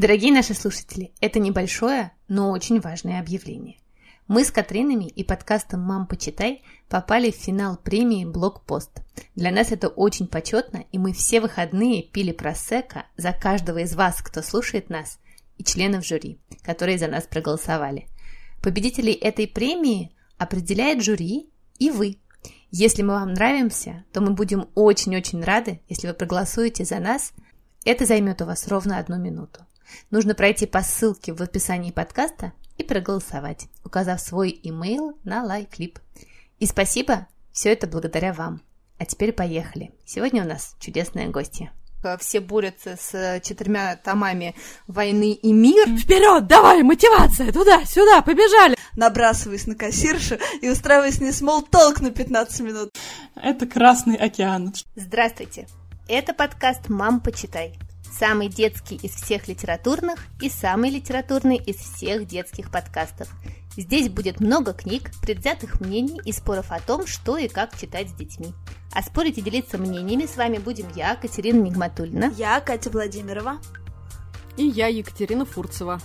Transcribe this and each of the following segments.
Дорогие наши слушатели, это небольшое, но очень важное объявление. Мы с Катринами и подкастом «Мам, почитай» попали в финал премии «Блокпост». Для нас это очень почетно, и мы все выходные пили просека за каждого из вас, кто слушает нас, и членов жюри, которые за нас проголосовали. Победителей этой премии определяет жюри и вы. Если мы вам нравимся, то мы будем очень-очень рады, если вы проголосуете за нас. Это займет у вас ровно одну минуту. Нужно пройти по ссылке в описании подкаста и проголосовать, указав свой имейл на лайклип. И спасибо, все это благодаря вам. А теперь поехали. Сегодня у нас чудесная гостья. Все борются с четырьмя томами «Войны и мир». Вперед, давай, мотивация, туда, сюда, побежали. Набрасываясь на кассиршу и устраиваясь с ней смолтолк на 15 минут. Это Красный океан. Здравствуйте. Это подкаст «Мам, почитай». Самый детский из всех литературных и самый литературный из всех детских подкастов. Здесь будет много книг, предвзятых мнений и споров о том, что и как читать с детьми. А спорить и делиться мнениями с вами будем я, Катерина Нигматульна. Я, Катя Владимирова. И я, Екатерина Фурцева.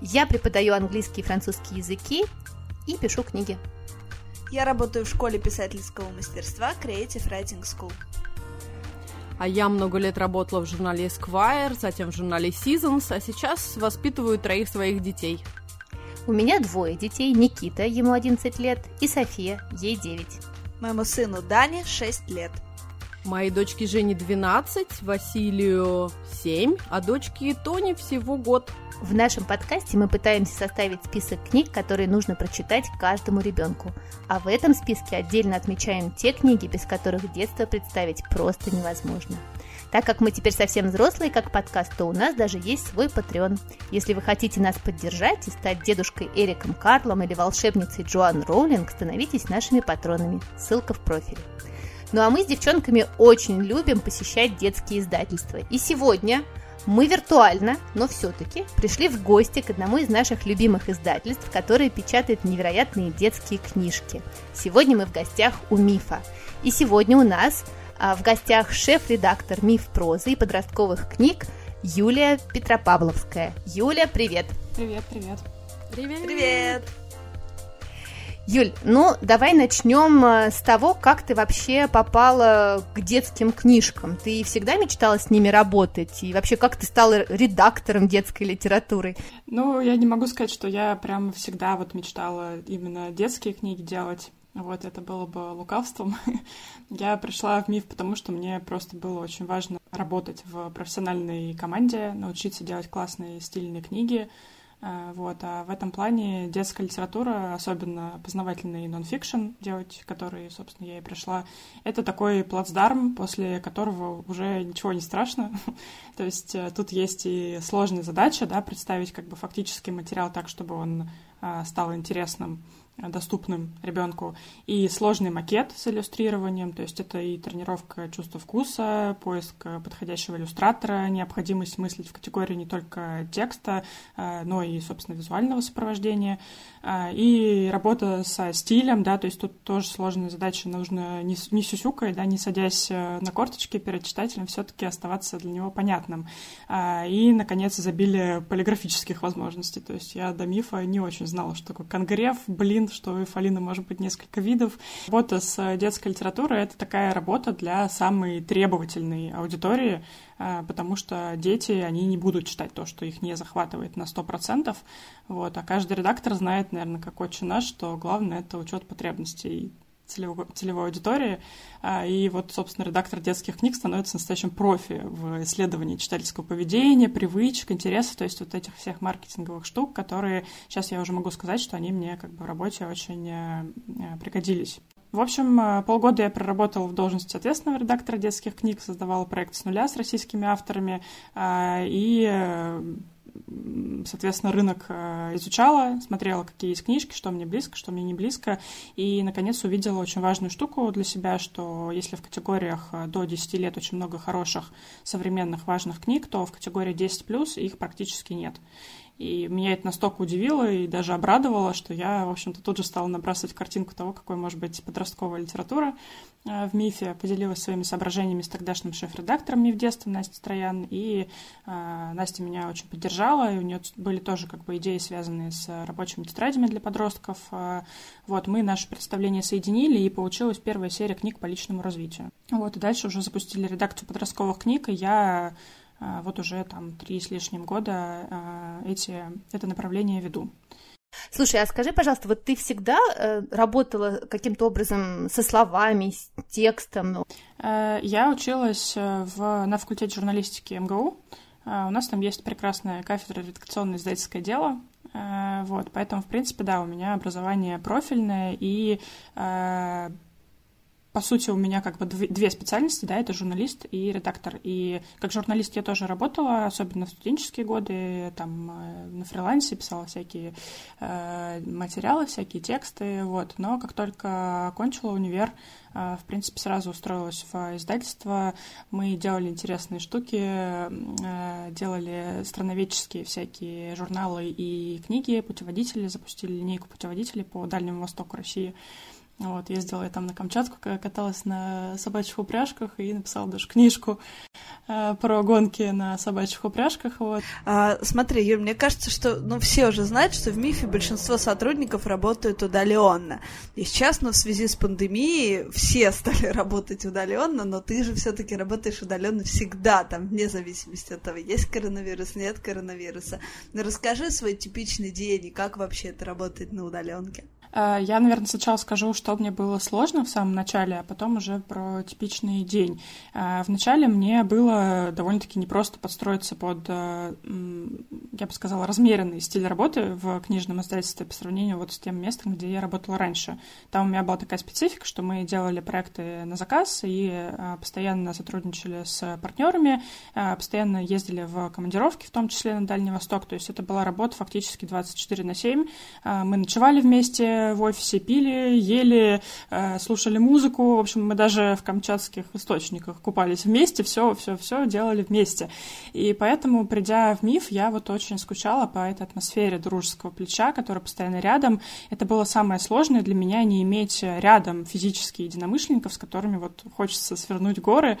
Я преподаю английский и французский языки и пишу книги. Я работаю в школе писательского мастерства Creative Writing School. А я много лет работала в журнале Esquire, затем в журнале Seasons, а сейчас воспитываю троих своих детей. У меня двое детей, Никита, ему 11 лет, и София, ей 9. Моему сыну Дане 6 лет. Моей дочке Жене 12, Василию 7, а дочке Тони всего год. В нашем подкасте мы пытаемся составить список книг, которые нужно прочитать каждому ребенку. А в этом списке отдельно отмечаем те книги, без которых детство представить просто невозможно. Так как мы теперь совсем взрослые, как подкаст, то у нас даже есть свой Patreon. Если вы хотите нас поддержать и стать дедушкой Эриком Карлом или волшебницей Джоан Роулинг, становитесь нашими патронами. Ссылка в профиле. Ну а мы с девчонками очень любим посещать детские издательства. И сегодня мы виртуально, но все-таки пришли в гости к одному из наших любимых издательств, которые печатают невероятные детские книжки. Сегодня мы в гостях у Мифа. И сегодня у нас а, в гостях шеф-редактор Миф прозы и подростковых книг Юлия Петропавловская. Юля, привет! Привет, привет! Привет! Привет! Юль, ну давай начнем э, с того, как ты вообще попала к детским книжкам. Ты всегда мечтала с ними работать? И вообще, как ты стала редактором детской литературы? Ну, я не могу сказать, что я прям всегда вот мечтала именно детские книги делать. Вот это было бы лукавством. я пришла в МИФ, потому что мне просто было очень важно работать в профессиональной команде, научиться делать классные стильные книги, вот. А в этом плане детская литература, особенно познавательный нонфикшн делать, который, собственно, я и пришла, это такой плацдарм, после которого уже ничего не страшно. То есть э, тут есть и сложная задача, да, представить как бы фактический материал так, чтобы он э, стал интересным доступным ребенку, и сложный макет с иллюстрированием, то есть это и тренировка чувства вкуса, поиск подходящего иллюстратора, необходимость мыслить в категории не только текста, э, но и, собственно, визуального сопровождения, э, и работа со стилем, да, то есть тут тоже сложная задача, нужно не, не сюсюкой, да, не садясь э, на корточки перед читателем, все-таки оставаться для него понятным. И, наконец, изобилие полиграфических возможностей, то есть я до мифа не очень знала, что такое конгрев, блин, что у эйфолина может быть несколько видов. Работа с детской литературой — это такая работа для самой требовательной аудитории, э, потому что дети, они не будут читать то, что их не захватывает на 100%. Вот. А каждый редактор знает, наверное, как отче наш, что главное — это учет потребностей целевой, целевой аудитории. А, и вот, собственно, редактор детских книг становится настоящим профи в исследовании читательского поведения, привычек, интересов, то есть вот этих всех маркетинговых штук, которые сейчас я уже могу сказать, что они мне как бы в работе очень э, э, пригодились. В общем, э, полгода я проработала в должности ответственного редактора детских книг, создавала проект с нуля с российскими авторами а, и соответственно, рынок э, изучала, смотрела, какие есть книжки, что мне близко, что мне не близко, и, наконец, увидела очень важную штуку для себя, что если в категориях э, до 10 лет очень много хороших, современных, важных книг, то в категории 10+, их практически нет. И меня это настолько удивило и даже обрадовало, что я, в общем-то, тут же стала набрасывать картинку того, какой может быть подростковая литература э, в МИФе. Поделилась своими соображениями с тогдашним шеф-редактором МИФ детства Настей Троян. И э, Настя меня очень поддержала, и у нее были тоже как бы идеи, связанные с рабочими тетрадями для подростков. Э, вот, мы наше представление соединили, и получилась первая серия книг по личному развитию. Вот, и дальше уже запустили редакцию подростковых книг, и я вот уже там три с лишним года а, эти, это направление веду. Слушай, а скажи, пожалуйста, вот ты всегда э, работала каким-то образом со словами, с текстом? Э, я училась э, в, на факультете журналистики МГУ. У нас там есть прекрасная кафедра редакционное издательское дело. Вот, поэтому, в принципе, да, у меня образование профильное, и по сути, у меня как бы две специальности, да, это журналист и редактор. И как журналист я тоже работала, особенно в студенческие годы, там э, на фрилансе писала всякие э, материалы, всякие тексты, вот. Но как только окончила универ, э, в принципе, сразу устроилась в издательство. Мы делали интересные штуки, э, делали страноведческие всякие журналы и книги, путеводители, запустили линейку путеводителей по Дальнему Востоку России. Вот, ездила я там на Камчатку, каталась на собачьих упряжках и написала даже книжку э, про гонки на собачьих упряжках. Вот. А, смотри, Юр, мне кажется, что ну, все уже знают, что в МИФе большинство сотрудников работают удаленно. И сейчас, ну, в связи с пандемией, все стали работать удаленно, но ты же все-таки работаешь удаленно всегда, там, вне зависимости от того, есть коронавирус, нет коронавируса. Ну, расскажи свой типичный день и как вообще это работает на удаленке. Э, я, наверное, сначала скажу, что мне было сложно в самом начале, а потом уже про типичный день. Э, вначале мне было довольно-таки непросто подстроиться под, э, я бы сказала, размеренный стиль работы в книжном издательстве по сравнению вот с тем местом, где я работала раньше. Там у меня была такая специфика, что мы делали проекты на заказ и постоянно сотрудничали с партнерами, постоянно ездили в командировки, в том числе на Дальний Восток. То есть это была работа фактически 24 на 7. Мы ночевали вместе, в офисе пили, ели, э, слушали музыку. В общем, мы даже в камчатских источниках купались вместе, все, все, все делали вместе. И поэтому, придя в МИФ, я вот очень скучала по этой атмосфере дружеского плеча, который постоянно рядом. Это было самое сложное для меня, не иметь рядом физически единомышленников, с которыми вот хочется свернуть горы.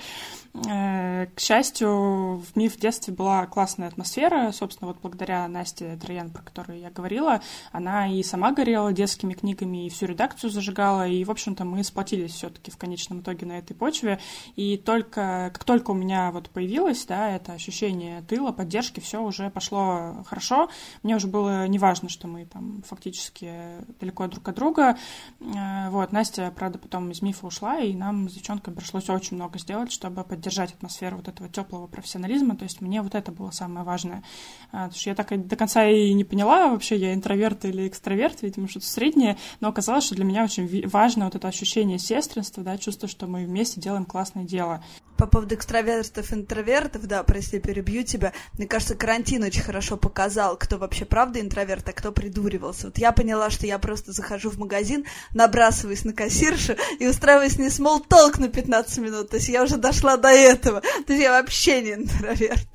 Э, к счастью, в МИФ в детстве была классная атмосфера. Собственно, вот благодаря Насте Троян, про которую я говорила, она и сама горела детскими книгами, и всю редакцию зажигала. И, в общем-то, мы сплотились все-таки в конечном итоге на этой почве. И только, как только у меня вот появилось, да, это ощущение тыла, поддержки, все уже пошло хорошо. Мне уже было неважно, что мы там фактически далеко друг от друга. Э, вот, Настя, правда, потом из МИФа ушла, и нам с девчонками пришлось очень много сделать, чтобы поддержать атмосферу вот этого теплого профессионализма. То есть мне вот это было самое важное. А, потому что я так и до конца и не поняла вообще, я интроверт или экстраверт, видимо, что-то среднее, но оказалось, что для меня очень важно вот это ощущение сестринства, да, чувство, что мы вместе делаем классное дело. По поводу экстравертов, интровертов, да, прости, перебью тебя. Мне кажется, карантин очень хорошо показал, кто вообще правда интроверт, а кто придуривался. Вот я поняла, что я просто захожу в магазин, набрасываюсь на кассиршу и устраиваюсь с ней talk на 15 минут. То есть я уже дошла до этого. То есть я вообще не интроверт.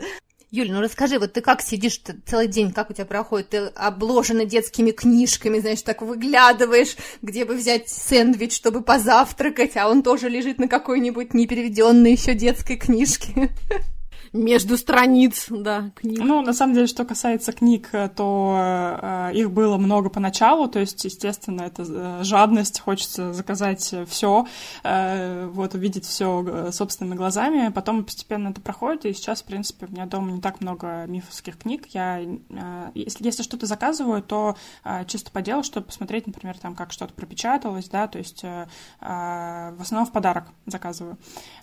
Юль, ну расскажи, вот ты как сидишь целый день, как у тебя проходит? Ты обложена детскими книжками, знаешь, так выглядываешь, где бы взять сэндвич, чтобы позавтракать, а он тоже лежит на какой-нибудь непереведенной еще детской книжке. между страниц, да, книг. Ну, на самом деле, что касается книг, то э, их было много поначалу, то есть, естественно, это э, жадность, хочется заказать все, э, вот, увидеть все э, собственными глазами, потом постепенно это проходит, и сейчас, в принципе, у меня дома не так много мифовских книг, я, э, если, если что-то заказываю, то э, чисто по делу, чтобы посмотреть, например, там, как что-то пропечаталось, да, то есть э, э, в основном в подарок заказываю.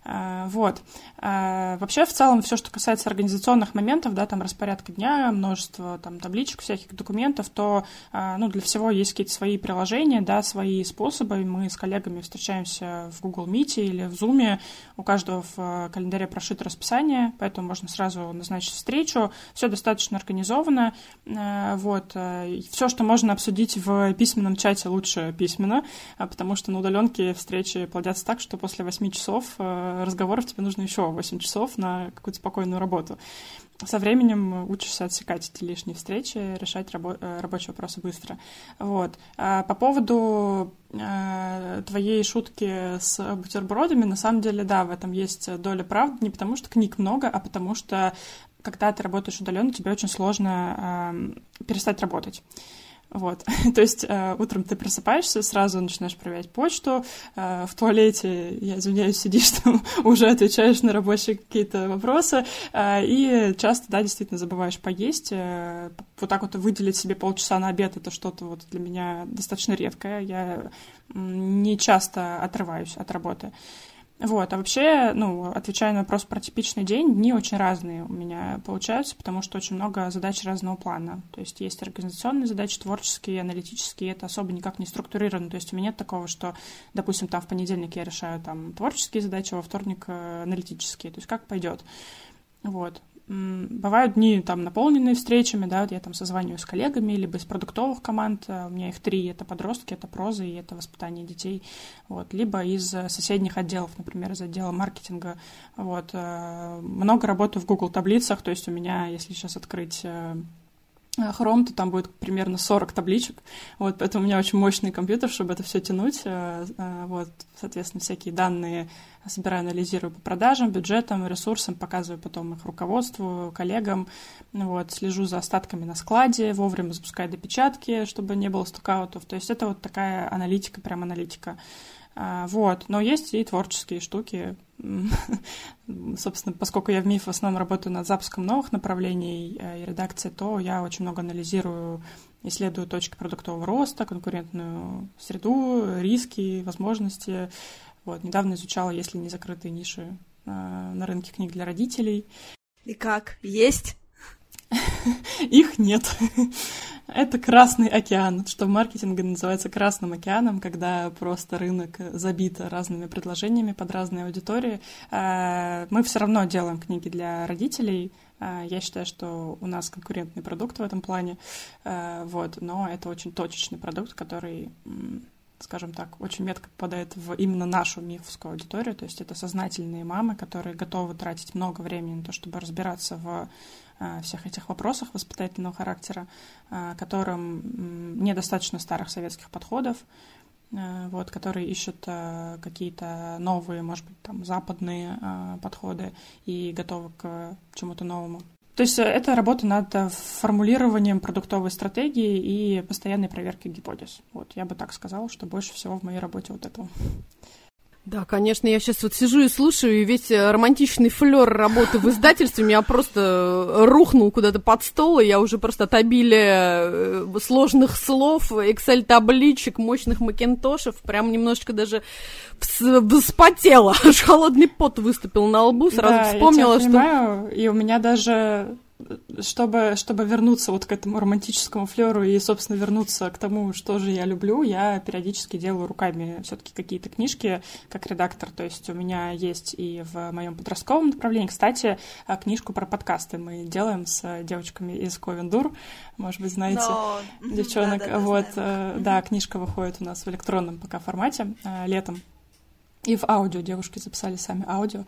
Э, вот. Э, вообще, в целом, все, что касается организационных моментов, да, там распорядка дня, множество там табличек, всяких документов, то, а, ну, для всего есть какие-то свои приложения, да, свои способы. Мы с коллегами встречаемся в Google Meet или в Zoom. У каждого в э, календаре прошито расписание, поэтому можно сразу назначить встречу. Все достаточно организовано. Э, вот. Э, Все, что можно обсудить в письменном чате, лучше письменно, а, потому что на удаленке встречи плодятся так, что после 8 часов разговоров тебе нужно еще 8 часов на какую-то спокойную работу. со временем учишься отсекать эти лишние встречи, решать рабо- э, рабочие вопросы быстро. Вот. А по поводу э, твоей шутки с бутербродами, на самом деле, да, в этом есть доля правды, не потому что книг много, а потому что когда ты работаешь удаленно, тебе очень сложно э, перестать работать. Вот. То есть э, утром ты просыпаешься, сразу начинаешь проверять почту, э, в туалете, я извиняюсь, сидишь там, уже отвечаешь на рабочие какие-то вопросы, э, и часто, да, действительно забываешь поесть. Э, вот так вот выделить себе полчаса на обед, это что-то вот для меня достаточно редкое. Я не часто отрываюсь от работы. Вот, а вообще, ну, отвечая на вопрос про типичный день, дни очень разные у меня получаются, потому что очень много задач разного плана. То есть есть организационные задачи, творческие, аналитические, это особо никак не структурировано. То есть у меня нет такого, что, допустим, там в понедельник я решаю там творческие задачи, а во вторник э, аналитические. То есть как пойдет. Вот. Бывают дни там наполненные встречами, да, вот я там созваниваюсь с коллегами, либо из продуктовых команд, э, у меня их три, это подростки, это проза и это воспитание детей, вот, либо из э, соседних отделов, например, из отдела маркетинга, вот, э, много работаю в Google таблицах, то есть у меня, если сейчас открыть Chrome, то там будет примерно 40 табличек. Вот, поэтому у меня очень мощный компьютер, чтобы это все тянуть. Вот, соответственно, всякие данные собираю, анализирую по продажам, бюджетам, ресурсам, показываю потом их руководству, коллегам, вот, слежу за остатками на складе, вовремя запускаю допечатки, чтобы не было стокаутов. То есть это вот такая аналитика, прям аналитика. А, вот, но есть и творческие штуки. Собственно, поскольку я в МИФ в основном работаю над запуском новых направлений э, и редакции, то я очень много анализирую, исследую точки продуктового роста, конкурентную среду, риски, возможности, вот, недавно изучала, есть ли не закрытые ниши э, на рынке книг для родителей. И как? Есть? Их нет. Это Красный океан, что в маркетинге называется Красным океаном, когда просто рынок забит разными предложениями под разные аудитории. Э, мы все равно делаем книги для родителей. Э, я считаю, что у нас конкурентный продукт в этом плане, э, вот, но это очень точечный продукт, который скажем так, очень метко попадает в именно нашу мифовскую аудиторию, то есть это сознательные мамы, которые готовы тратить много времени на то, чтобы разбираться в всех этих вопросах воспитательного характера, э, которым недостаточно старых советских подходов, э, вот, которые ищут какие-то новые, может быть, там, западные подходы и готовы к чему-то новому. То есть э, это работа над э, формулированием продуктовой стратегии и постоянной проверкой гипотез. Вот, я бы так сказала, что больше всего в моей работе вот этого. Да, конечно, я сейчас вот сижу и слушаю, и весь э, романтичный флер работы в издательстве меня просто рухнул куда-то под стол, и я уже просто от обилия сложных слов, Excel-табличек, мощных макинтошев, прям немножечко даже вспотела, аж холодный пот выступил на лбу, сразу да, вспомнила, я что... Понимаю, и у меня даже чтобы, чтобы вернуться вот к этому романтическому флеру и, собственно, вернуться к тому, что же я люблю, я периодически делаю руками все-таки какие-то книжки как редактор. То есть у меня есть и в моем подростковом направлении, кстати, а, книжку про подкасты мы делаем с девочками из Ковендур. Может быть, знаете, Но... девчонок. Да, да, вот, знаем. Э, да, книжка выходит у нас в электронном пока формате э, летом и в аудио девушки записали сами аудио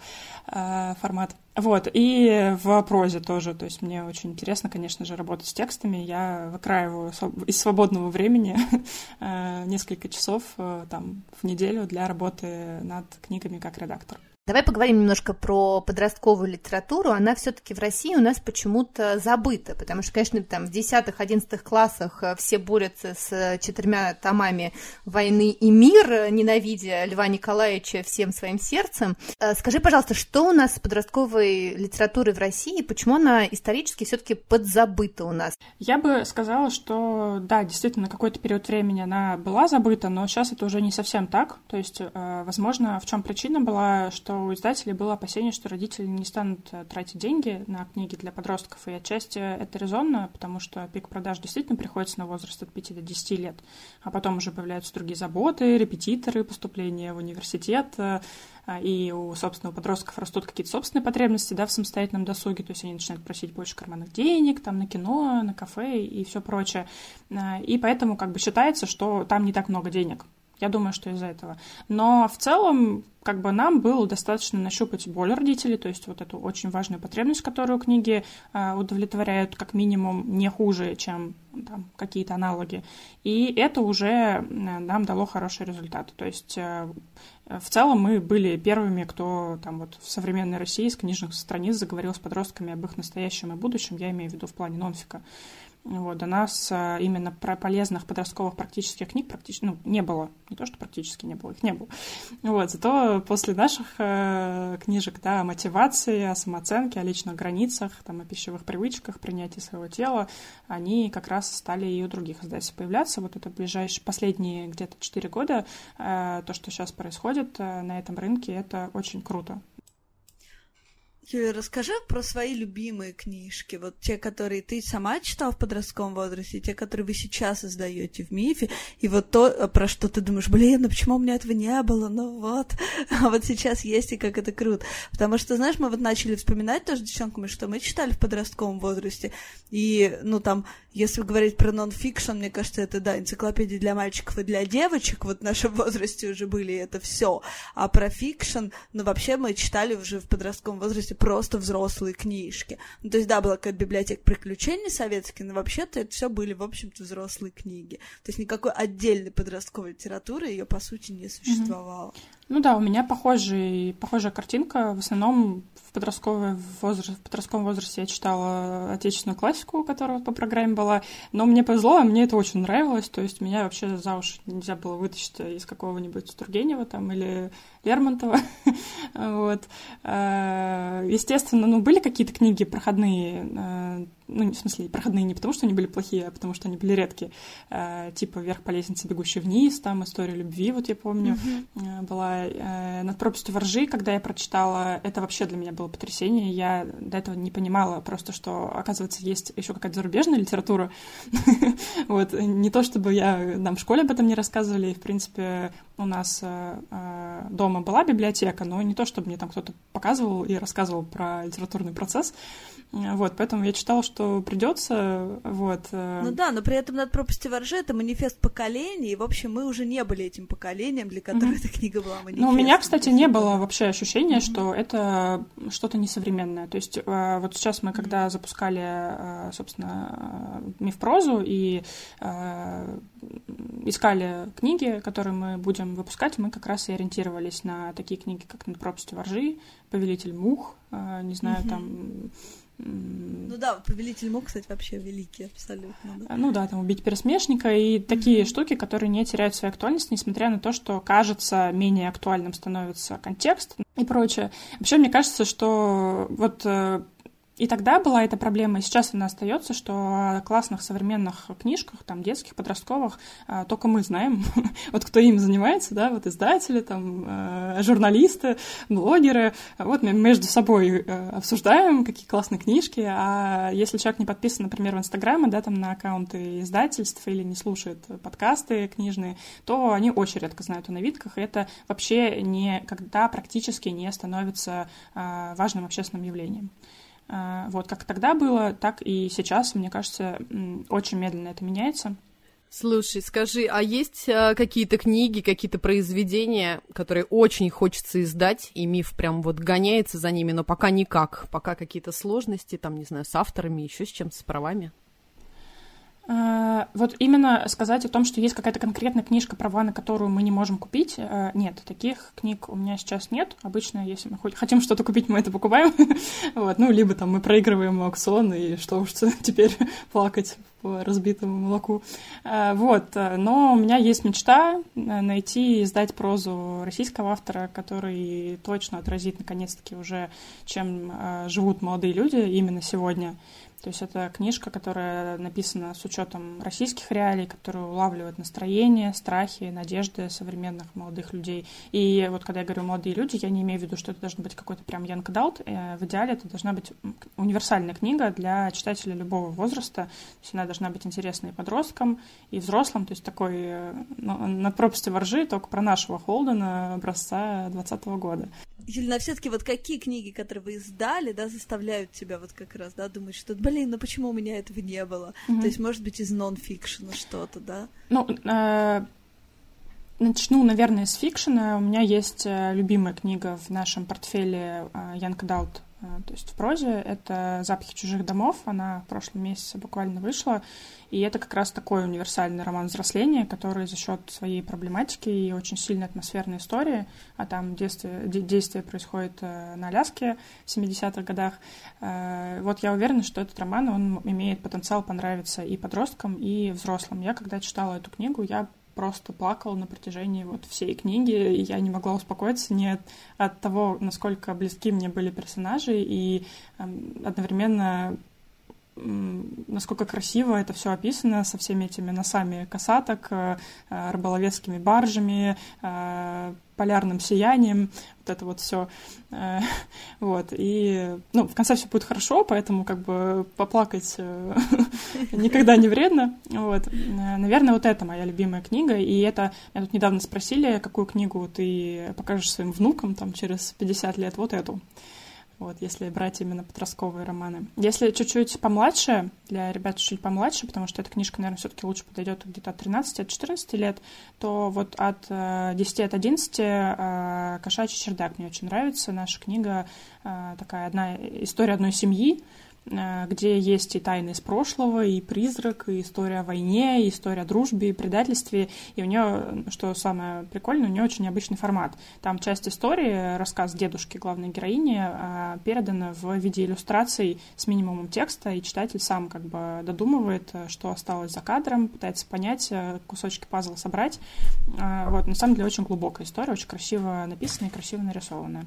э, формат. Вот, и в прозе тоже, то есть мне очень интересно, конечно же, работать с текстами. Я выкраиваю из свободного времени э, несколько часов э, там в неделю для работы над книгами как редактор. Давай поговорим немножко про подростковую литературу. Она все-таки в России у нас почему-то забыта, потому что, конечно, там в 10-11 классах э, все борются с четырьмя томами «Войны и мир», ненавидя Льва Николаевича всем своим сердцем. Э, скажи, пожалуйста, что у нас с подростковой литературой в России, почему она исторически все-таки подзабыта у нас? Я бы сказала, что да, действительно, какой-то период времени она была забыта, но сейчас это уже не совсем так. То есть, э, возможно, в чем причина была, что у издателей было опасение, что родители не станут э, тратить деньги на книги для подростков, и отчасти это резонно, потому что пик продаж действительно приходится на возраст от 5 до 10 лет, а потом уже появляются другие заботы, репетиторы, поступления в университет, э, и у, собственно, у подростков растут какие-то собственные потребности, да, в самостоятельном досуге, то есть они начинают просить больше карманных денег, там, на кино, на кафе и все прочее. Э, и поэтому как бы считается, что там не так много денег Я думаю, что из-за этого. Но в целом, как бы нам было достаточно нащупать боль родителей, то есть вот эту очень важную потребность, которую книги э, удовлетворяют как минимум не хуже, чем там, какие-то аналоги. И это уже нам дало хороший результат. То есть э, в целом мы были первыми, кто там вот в современной России с книжных страниц заговорил с подростками об их настоящем и будущем, я имею в виду в плане нонфика. Вот, до нас а, именно про полезных подростковых практических книг практически ну, не было. Не то, что практически не было, их не было. Вот, зато после наших э, книжек да, о мотивации, о самооценке, о личных границах, там, о пищевых привычках, принятии своего тела, они как раз стали и у других издательств появляться. Вот это ближайшие, последние где-то 4 года, э, то, что сейчас происходит э, на этом рынке, это очень круто. Юля, расскажи про свои любимые книжки, вот те, которые ты сама читала в подростковом возрасте, те, которые вы сейчас издаете в МИФе, и вот то, про что ты думаешь, блин, ну почему у меня этого не было, ну вот, а вот сейчас есть, и как это круто. Потому что, знаешь, мы вот начали вспоминать тоже девчонками, что мы читали в подростковом возрасте, и, ну, там, если говорить про нон-фикшн, мне кажется, это, да, энциклопедии для мальчиков и для девочек, вот в нашем возрасте уже были, это все. А про fiction, ну, вообще мы читали уже в подростковом возрасте просто взрослые книжки. Ну, то есть, да, была какая-то библиотека приключений советские, но вообще-то это все были, в общем-то, взрослые книги. То есть никакой отдельной подростковой литературы ее, по сути, не существовало. Mm-hmm. Ну да, у меня похожий, похожая картинка. В основном в, подростковом возрасте, в подростковом возрасте я читала отечественную классику, которая по программе была. Но мне повезло, мне это очень нравилось. То есть меня вообще за уши нельзя было вытащить из какого-нибудь Тургенева там или Лермонтова. вот. Э, естественно, ну, были какие-то книги проходные, э, ну, в смысле, проходные не потому, что они были плохие, а потому, что они были редкие. Э, типа «Вверх по лестнице, бегущий вниз», там «История любви», вот я помню, mm-hmm. была «Над пропастью воржи», когда я прочитала, это вообще для меня было потрясение. Я до этого не понимала просто, что, оказывается, есть еще какая-то зарубежная литература. вот, не то, чтобы я, нам в школе об этом не рассказывали, и, в принципе, у нас дома дома была библиотека, но не то, чтобы мне там кто-то показывал и рассказывал про литературный процесс. Вот, поэтому я читала, что придется, вот. Э. Ну да, но при этом над пропасти воржи это манифест поколений, и, в общем, мы уже не были этим поколением, для которого mm-hmm. эта книга была манифестом. Ну, у меня, кстати, не было вообще ощущения, mm-hmm. что это что-то несовременное. То есть э, вот сейчас мы, когда mm-hmm. запускали, э, собственно, миф-прозу и искали книги, которые мы будем выпускать, мы как раз и ориентировались на такие книги, как «Над пропастью воржи», «Повелитель мух», не знаю, mm-hmm. там ну да, повелитель мог, кстати, вообще великий абсолютно. Да. Ну да, там убить пересмешника и такие mm-hmm. штуки, которые не теряют свою актуальность, несмотря на то, что кажется менее актуальным становится контекст и прочее. Вообще, мне кажется, что вот э, и тогда была эта проблема, и сейчас она остается, что о классных современных книжках, там, детских, подростковых, а, только мы знаем, вот кто им занимается, да, вот издатели, там, э, журналисты, блогеры, вот мы между собой э, обсуждаем, какие классные книжки, а если человек не подписан, например, в Инстаграме, да, там, на аккаунты издательств или не слушает подкасты книжные, то они очень редко знают о новинках, и это вообще никогда практически не становится а, важным общественным явлением. А, вот как тогда было, так и сейчас, мне кажется, очень медленно это меняется. Слушай, скажи, а есть а, какие-то книги, какие-то произведения, которые очень хочется издать, и миф прям вот гоняется за ними, но пока никак, пока какие-то сложности, там, не знаю, с авторами, еще с чем-то, с правами? Э, вот именно сказать о том, что есть какая-то конкретная книжка права, на которую мы не можем купить, э, нет, таких книг у меня сейчас нет. Обычно, если мы хотим что-то купить, мы это покупаем. вот, ну, либо там мы проигрываем аукцион, и что уж теперь плакать по разбитому молоку. Э, вот, но у меня есть мечта найти и издать прозу российского автора, который точно отразит, наконец-таки, уже, чем живут молодые люди именно сегодня. То есть это книжка, которая написана с учетом российских реалий, которая улавливает настроение, страхи, надежды современных молодых людей. И вот когда я говорю молодые люди, я не имею в виду, что это должен быть какой-то прям young adult. Э, в идеале это должна быть универсальная книга для читателя любого возраста. То есть она должна быть интересна и подросткам, и взрослым. То есть такой э, ну, над пропастью воржи, только про нашего Холдена образца 2020 года. Юлина, все-таки вот какие книги, которые вы издали, да, заставляют тебя вот как раз, да, думать, что, блин, ну почему у меня этого не было? Mm-hmm. То есть, может быть, из нон-фикшена что-то, да? Ну, э, Начну, наверное, с фикшена. У меня есть э, любимая книга в нашем портфеле Янка Даут а, то есть в прозе. Это «Запахи чужих домов». Она в прошлом месяце буквально вышла. И это как раз такой универсальный роман взросления, который за счет своей проблематики и очень сильной атмосферной истории, а там действие, действие происходит э, на Аляске в 70-х годах, э, вот я уверена, что этот роман, он имеет потенциал понравиться и подросткам, и взрослым. Я когда читала эту книгу, я просто плакала на протяжении вот всей книги, и я не могла успокоиться ни от, от того, насколько близки мне были персонажи, и э, одновременно насколько красиво это все описано со всеми этими носами касаток, э, э, рыболовецкими баржами, э, полярным сиянием, вот это вот все. Вот. И, ну, в конце все будет хорошо, поэтому как бы поплакать никогда не вредно. Вот. Наверное, вот это моя любимая книга. И это, меня тут недавно спросили, какую книгу ты покажешь своим внукам там через 50 лет. Вот эту вот, если брать именно подростковые романы. Если чуть-чуть помладше, для ребят чуть-чуть помладше, потому что эта книжка, наверное, все-таки лучше подойдет где-то от 13, от 14 лет, то вот от 10, э, от 11 э, «Кошачий чердак» мне очень нравится. Наша книга э, такая одна история одной семьи, где есть и тайны из прошлого, и призрак, и история о войне, и история о дружбе, и предательстве. И у нее, что самое прикольное, у нее очень необычный формат. Там часть истории, рассказ дедушки главной героини, э, передана в виде иллюстраций с минимумом текста, и читатель сам как бы додумывает, что осталось за кадром, пытается понять, э, кусочки пазла собрать. Вот, на самом деле очень глубокая история, очень красиво написанная и красиво нарисованная.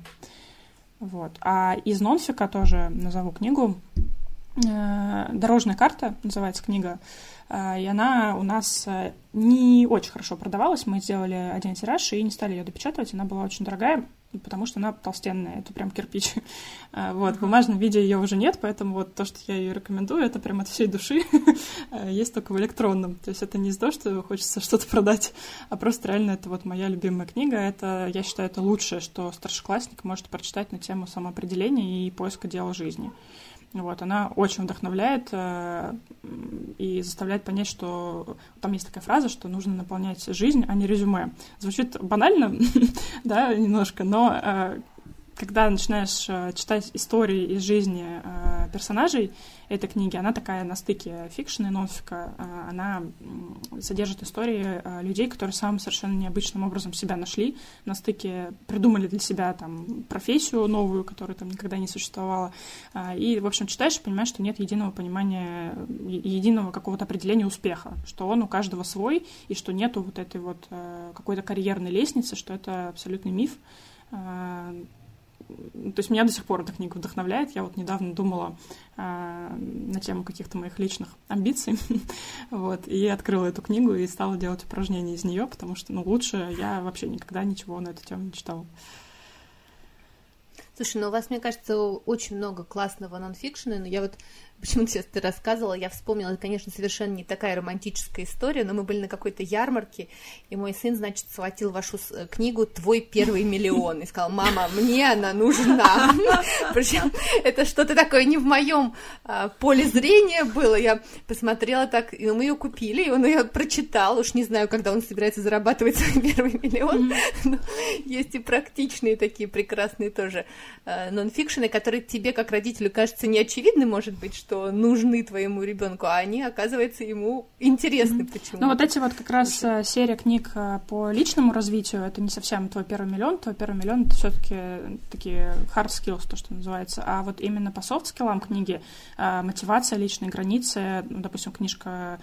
Вот. А из нонфика тоже назову книгу. Э, «Дорожная карта» называется книга. Э, и она у нас э, не очень хорошо продавалась. Мы сделали один тираж и не стали ее допечатывать. Она была очень дорогая, потому что она толстенная. Это прям кирпич. Вот. В бумажном виде ее уже нет, поэтому вот то, что я ее рекомендую, это прям от всей души. Есть только в электронном. То есть это не из-за того, что хочется что-то продать, а просто реально это вот моя любимая книга. Это, я считаю, это лучшее, что старшеклассник может прочитать на тему самоопределения и поиска дела жизни. Вот, она очень вдохновляет э, и заставляет понять, что там есть такая фраза, что нужно наполнять жизнь, а не резюме. Звучит банально, да, немножко, но э, когда начинаешь э, читать истории из жизни э, персонажей этой книги, она такая на стыке фикшена и нонфика. Э, она содержит истории людей, которые самым совершенно необычным образом себя нашли, на стыке придумали для себя там профессию новую, которая там никогда не существовала. И, в общем, читаешь и понимаешь, что нет единого понимания, единого какого-то определения успеха, что он у каждого свой, и что нету вот этой вот какой-то карьерной лестницы, что это абсолютный миф то есть меня до сих пор эта книга вдохновляет. Я вот недавно думала э, на тему каких-то моих личных амбиций, вот, и открыла эту книгу и стала делать упражнения из нее, потому что, ну, лучше я вообще никогда ничего на эту тему не читала. Слушай, ну у вас, мне кажется, очень много классного нонфикшена, но я вот почему-то сейчас ты рассказывала, я вспомнила, это, конечно, совершенно не такая романтическая история, но мы были на какой-то ярмарке, и мой сын, значит, схватил вашу э, книгу «Твой первый миллион» и сказал, мама, мне она нужна. Причем это что-то такое не в моем а, поле зрения было, я посмотрела так, и мы ее купили, и он ее прочитал, уж не знаю, когда он собирается зарабатывать свой первый миллион, но есть и практичные такие прекрасные тоже э, нонфикшены, которые тебе, как родителю, кажется неочевидны, может быть, что что нужны твоему ребенку, а они, оказывается, ему интересны mm-hmm. почему. Ну, вот эти вот как раз Очень. Э, серия книг э, по личному развитию, это не совсем твой первый миллион, твой первый миллион это все-таки такие hard skills, то, что называется. А вот именно по soft скиллам книги э, мотивация, личные границы, ну, допустим, книжка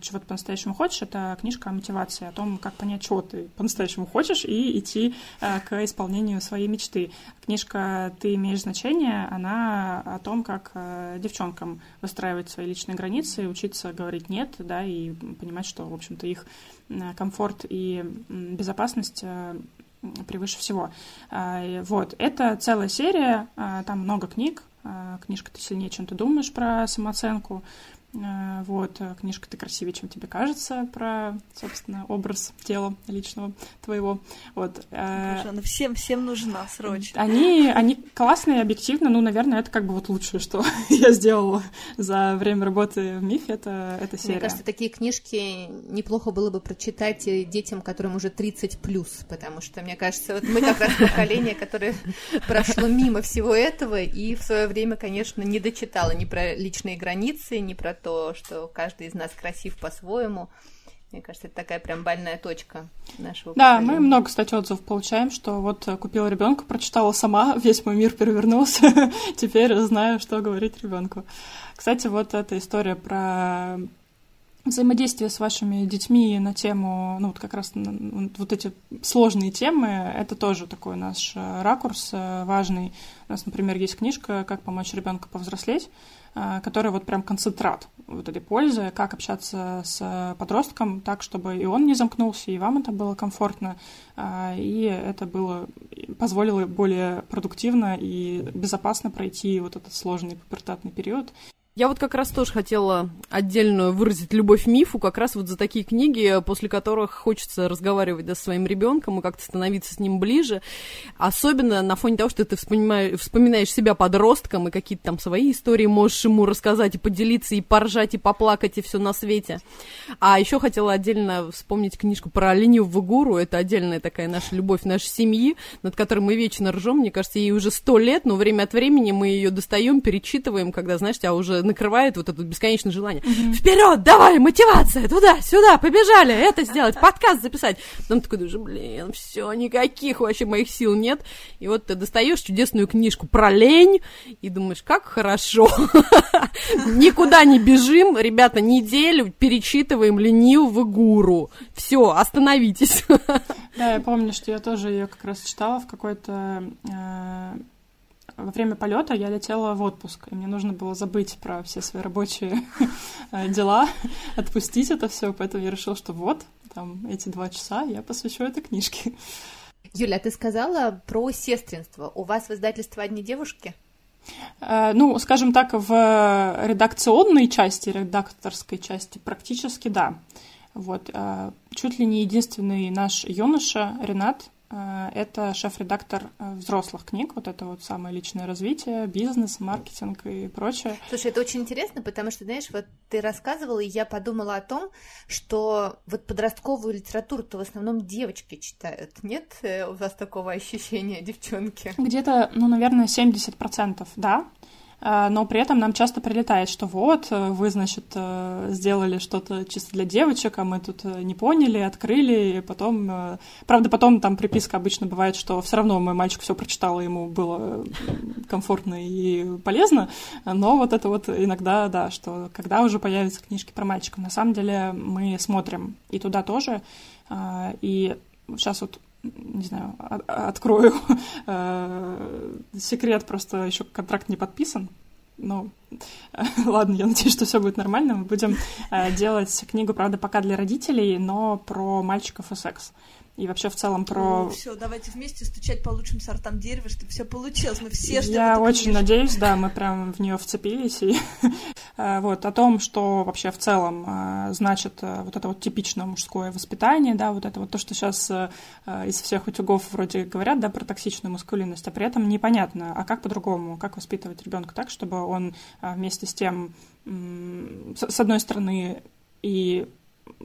«Чего ты по-настоящему хочешь», это книжка о мотивации, о том, как понять, чего ты по-настоящему хочешь, и идти к исполнению своей мечты. Книжка «Ты имеешь значение», она о том, как девчонкам там выстраивать свои личные границы, учиться говорить нет, да, и понимать, что, в общем-то, их э, комфорт и безопасность э, превыше всего. А, вот, это целая серия, а, там много книг, а, книжка «Ты сильнее, чем ты думаешь» про самооценку, вот, книжка «Ты красивее, чем тебе кажется» про, собственно, образ тела личного твоего. Вот. Боже, она всем, всем нужна срочно. Они, они классные, объективно, ну, наверное, это как бы вот лучшее, что я сделала за время работы в МИФе, это, это серия. Мне кажется, такие книжки неплохо было бы прочитать детям, которым уже 30 плюс, потому что, мне кажется, вот мы как раз поколение, которое прошло мимо всего этого и в свое время, конечно, не дочитало ни про личные границы, ни про то, что каждый из нас красив по-своему. Мне кажется, это такая прям больная точка нашего Да, поколения. мы много, кстати, отзывов получаем, что вот купила ребенка, прочитала сама, весь мой мир перевернулся, теперь знаю, что говорить ребенку. Кстати, вот эта история про взаимодействие с вашими детьми на тему, ну вот как раз вот эти сложные темы, это тоже такой наш э, ракурс э, важный. У нас, например, есть книжка «Как помочь ребенку повзрослеть», э, которая вот прям концентрат вот этой пользы, как общаться с подростком так, чтобы и он не замкнулся, и вам это было комфортно, и это было позволило более продуктивно и безопасно пройти вот этот сложный пубертатный период. Я вот как раз тоже хотела отдельно выразить любовь мифу, как раз вот за такие книги, после которых хочется разговаривать да, со своим ребенком и как-то становиться с ним ближе. Особенно на фоне того, что ты вспоминаешь, вспоминаешь себя подростком и какие-то там свои истории можешь ему рассказать и поделиться, и поржать, и поплакать, и все на свете. А еще хотела отдельно вспомнить книжку про ленивого гуру. Это отдельная такая наша любовь нашей семьи, над которой мы вечно ржем. Мне кажется, ей уже сто лет, но время от времени мы ее достаем, перечитываем, когда, знаешь, тебя уже накрывает вот это бесконечное желание. Mm-hmm. Вперед, давай, мотивация, туда, сюда, побежали, это сделать, подкаст записать. Потом такой думаешь, блин, все, никаких вообще моих сил нет. И вот ты достаешь чудесную книжку про лень и думаешь, как хорошо. Никуда не бежим, ребята, неделю перечитываем ленивого гуру. Все, остановитесь. Да, я помню, что я тоже ее как раз читала в какой-то э, во время полета я летела в отпуск, и мне нужно было забыть про все свои рабочие э, дела, отпустить это все, поэтому я решила, что вот, там, эти два часа я посвящу этой книжке. Юля, ты сказала про сестринство. У вас в издательстве одни девушки? Э, ну, скажем так, в редакционной части, редакторской части практически да. Вот. Э, чуть ли не единственный наш юноша, Ренат, это шеф-редактор э, взрослых книг, вот это вот самое личное развитие, бизнес, маркетинг и прочее. Слушай, это очень интересно, потому что, знаешь, вот ты рассказывала, и я подумала о том, что вот подростковую литературу-то в основном девочки читают. Нет э, у вас такого ощущения, девчонки? Где-то, ну, наверное, 70%, да. А, но при этом нам часто прилетает, что вот, э, вы, значит, э, сделали что-то чисто для девочек, а мы тут э, не поняли, открыли, и потом... Правда, потом там приписка обычно бывает, что все равно мой мальчик все прочитал, и ему было комфортно и полезно, но вот это вот иногда, да, что когда уже появятся книжки про мальчиков, на самом деле мы смотрим и туда тоже, а, и сейчас вот не знаю, открою э, секрет, просто еще контракт не подписан. Ну, ладно, я надеюсь, что все будет нормально. Мы будем э, делать книгу, правда, пока для родителей, но про мальчиков и секс и вообще в целом про... Ну, все, давайте вместе стучать по лучшим сортам дерева, чтобы все получилось. Мы все ждем Я очень книжку. надеюсь, да, мы прям в нее вцепились. И, э, вот, о том, что вообще в целом э, значит э, вот это вот типичное мужское воспитание, да, вот это вот то, что сейчас из всех утюгов вроде говорят, да, про токсичную маскулинность, а при этом непонятно, а как по-другому, как воспитывать ребенка так, чтобы он вместе с тем, с одной стороны, и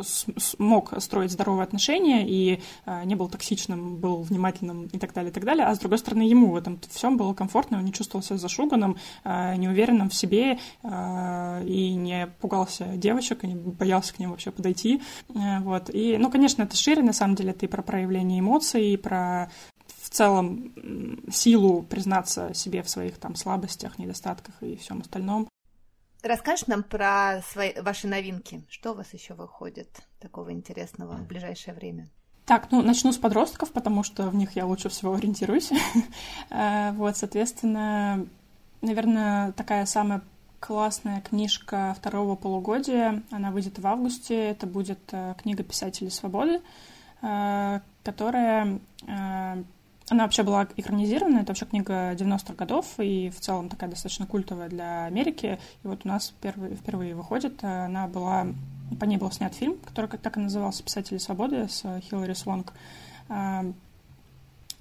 смог строить здоровые отношения и э, не был токсичным, был внимательным и так далее, и так далее. А с другой стороны, ему в этом всем было комфортно, он не чувствовал себя зашуганным, э, неуверенным в себе э, и не пугался девочек, и не боялся к ним вообще подойти. Вот. И, ну, конечно, это шире, на самом деле, это и про проявление эмоций, и про в целом силу признаться себе в своих там слабостях, недостатках и всем остальном. Расскажешь нам про свои, ваши новинки? Что у вас еще выходит такого интересного в ближайшее время? Так, ну, начну с подростков, потому что в них я лучше всего ориентируюсь. Э, вот, соответственно, наверное, такая самая классная книжка второго полугодия. Она выйдет в августе. Это будет э, книга «Писатели свободы», э, которая Она вообще была экранизирована, это вообще книга 90-х годов, и в целом такая достаточно культовая для Америки. И вот у нас впервые, впервые выходит, она была, по ней был снят фильм, который как так и назывался «Писатели свободы» с Хиллари Свонг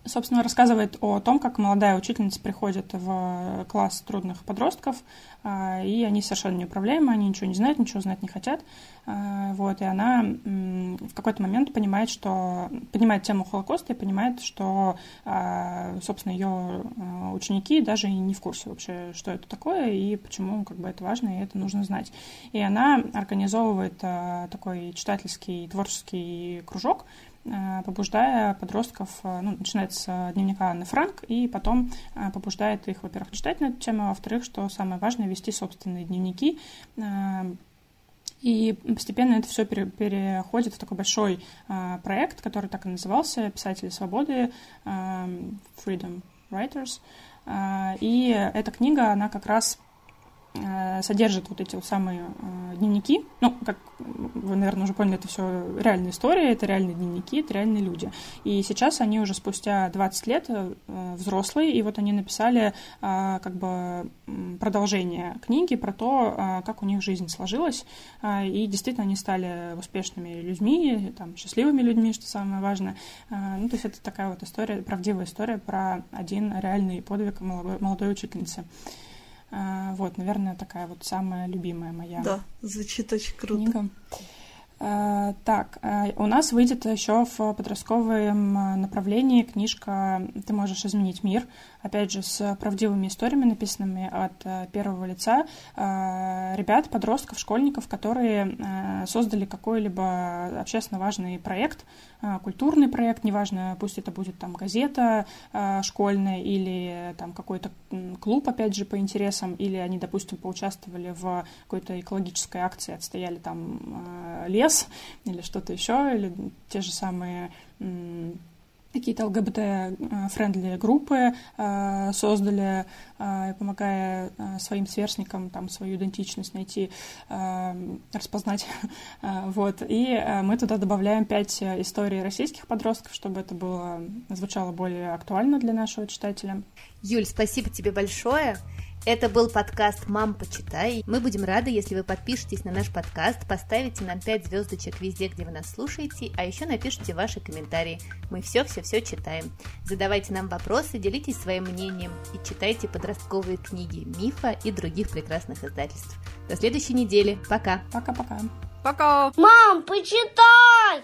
собственно, рассказывает о том, как молодая учительница приходит в класс трудных подростков, а, и они совершенно неуправляемы, они ничего не знают, ничего знать не хотят. А, вот, и она в какой-то момент понимает, что понимает тему Холокоста и понимает, что, а, собственно, ее ученики даже и не в курсе вообще, что это такое и почему как бы это важно и это нужно знать. И она организовывает такой читательский творческий кружок, Э, побуждая подростков, э, ну, начинает с дневника Анны Франк, и потом э, побуждает их, во-первых, читать на эту тему, а во-вторых, что самое важное, вести собственные дневники, и постепенно это все переходит в такой большой проект, который так и назывался «Писатели свободы», Freedom Writers. И эта книга, она как раз Э, содержит вот эти вот самые э, дневники. Ну, как вы, наверное, уже поняли, это все реальная история, это реальные дневники, это реальные люди. И сейчас они уже спустя 20 лет э, взрослые, и вот они написали как бы продолжение книги про то, как у них жизнь сложилась, и действительно они стали успешными людьми, там, счастливыми людьми, что самое важное. Ну, то есть это такая вот история, правдивая история про один реальный подвиг молодой, молодой учительницы. А, вот, наверное, такая вот самая любимая моя. Да, звучит очень круто. Книга. А, так, а, у нас выйдет еще в подростковом направлении книжка «Ты можешь изменить мир», опять же, с правдивыми историями, написанными от э, первого лица э, ребят, подростков, школьников, которые э, создали какой-либо общественно важный проект, культурный проект, неважно, пусть это будет там газета школьная или там какой-то клуб, опять же, по интересам, или они, допустим, поучаствовали в какой-то экологической акции, отстояли там лес или что-то еще, или те же самые какие-то ЛГБТ- friendly группы э, создали, э, помогая э, своим сверстникам там свою идентичность найти, распознать. вот. И мы туда добавляем пять историй российских подростков, чтобы это было звучало более актуально для нашего читателя. Юль, спасибо тебе большое. Это был подкаст «Мам, почитай». Мы будем рады, если вы подпишетесь на наш подкаст, поставите нам 5 звездочек везде, где вы нас слушаете, а еще напишите ваши комментарии. Мы все-все-все читаем. Задавайте нам вопросы, делитесь своим мнением и читайте подростковые книги Мифа и других прекрасных издательств. До следующей недели. Пока. Пока-пока. Пока. Мам, почитай!